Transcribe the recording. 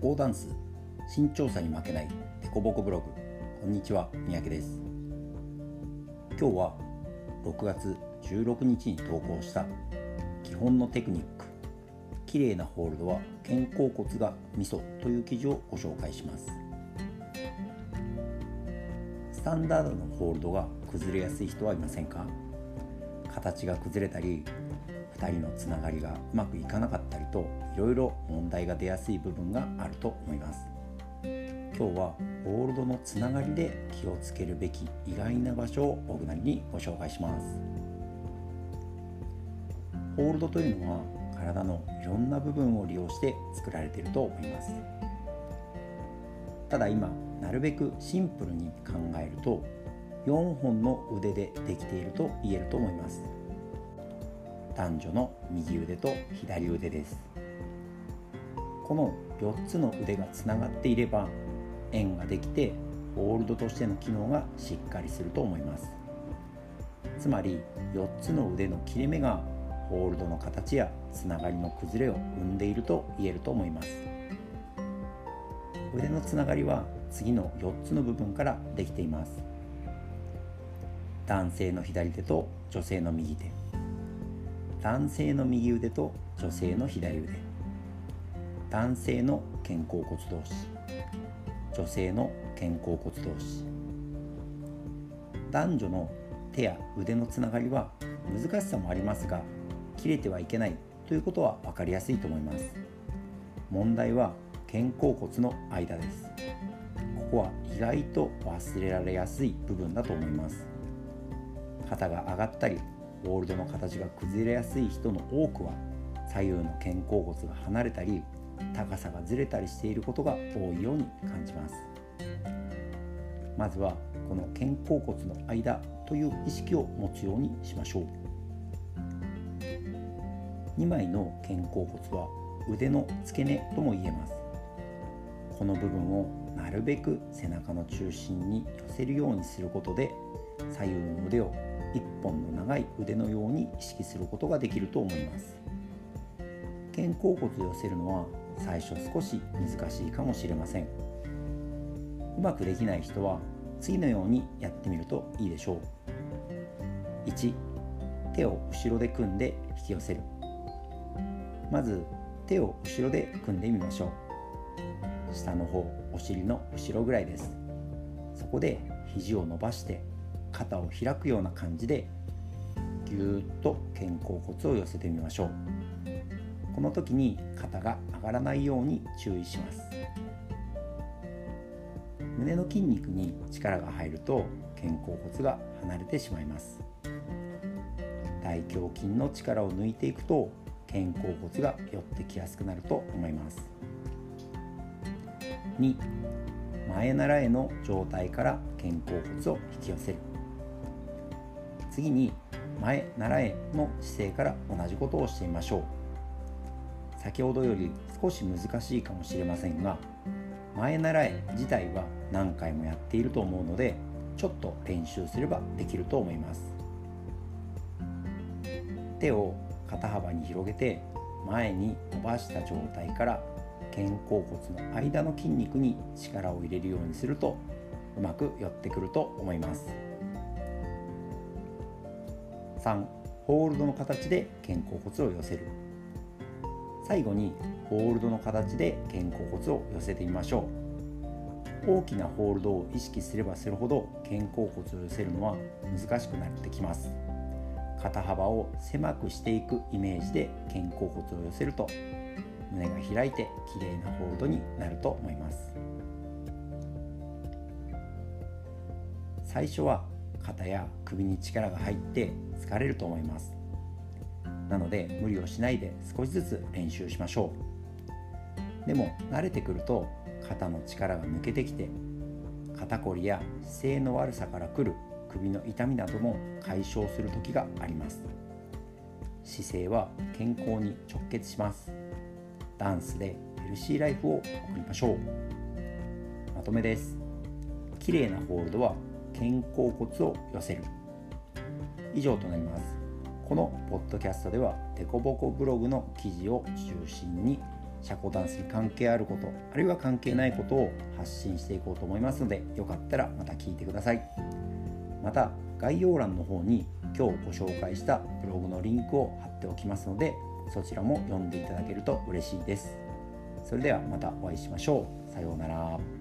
コーダンス身長差に負けないデコボコブログ。こんにちは三宅です。今日は6月16日に投稿した基本のテクニック。綺麗なホールドは肩甲骨がミソという記事をご紹介します。スタンダードのホールドが崩れやすい人はいませんか？形が崩れたり2人のつながりがうまくいかなかったりといろいろ問題が出やすい部分があると思います。今日はホールドのつながりで気をつけるべき意外な場所を僕なりにご紹介します。ホールドというのは体のいろんな部分を利用して作られていると思います。ただ今なるべくシンプルに考えると4本の腕でできていると言えると思います。男女の右腕と左腕です。この4つの腕がつながっていれば円ができてホールドとしての機能がしっかりすると思います。つまり4つの腕の切れ目がホールドの形やつながりの崩れを生んでいると言えると思います。腕のつながりは次の4つの部分からできています。男性の左手と女性の右手。男性の右腕と女性の左腕。男性の肩甲骨同士。女性の肩甲骨同士。男女の手や腕のつながりは難しさもありますが切れてはいけないということは分かりやすいと思います。問題は肩甲骨の間です。ここは意外と忘れられやすい部分だと思います。肩が上がったりホールドの形が崩れやすい人の多くは左右の肩甲骨が離れたり高さがずれたりしていることが多いように感じます。まずはこの肩甲骨の間という意識を持つようにしましょう。2枚の肩甲骨は腕の付け根とも言えます。この部分をなるべく背中の中心に寄せるようにすることで左右の腕を一本の長い腕のように意識することができると思います。肩甲骨を寄せるのは最初少し難しいかもしれません。うまくできない人は次のようにやってみるといいでしょう。1手を後ろで組んで引き寄せる。まず手を後ろで組んでみましょう。下の方お尻の後ろぐらいです。そこで肘を伸ばして肩を開くような感じでぎゅーっと肩甲骨を寄せてみましょう。この時に肩が上がらないように注意します。胸の筋肉に力が入ると肩甲骨が離れてしまいます。大胸筋の力を抜いていくと肩甲骨が寄ってきやすくなると思います。2前習えの状態から肩甲骨を引き寄せる。次に前習えの姿勢から同じことをしてみましょう。先ほどより少し難しいかもしれませんが前習え自体は何回もやっていると思うのでちょっと練習すればできると思います。手を肩幅に広げて前に伸ばした状態から肩甲骨の間の筋肉に力を入れるようにするとうまく寄ってくると思います。3ホールドの形で肩甲骨を寄せる。最後にホールドの形で肩甲骨を寄せてみましょう。大きなホールドを意識すればするほど肩甲骨を寄せるのは難しくなってきます。肩幅を狭くしていくイメージで肩甲骨を寄せると胸が開いて綺麗なホールドになると思います。最初は肩や首に力が入って疲れると思います。なので無理をしないで少しずつ練習しましょう。でも慣れてくると肩の力が抜けてきて肩こりや姿勢の悪さからくる首の痛みなども解消する時があります。姿勢は健康に直結します。ダンスでヘルシーライフを送りましょう。まとめです。綺麗なホールドは肩甲骨を寄せる。以上となります。このポッドキャストではデコボコブログの記事を中心に社交ダンスに関係あることあるいは関係ないことを発信していこうと思いますのでよかったらまた聞いてください。また概要欄の方に今日ご紹介したブログのリンクを貼っておきますのでそちらも読んでいただけると嬉しいです。それではまたお会いしましょう。さようなら。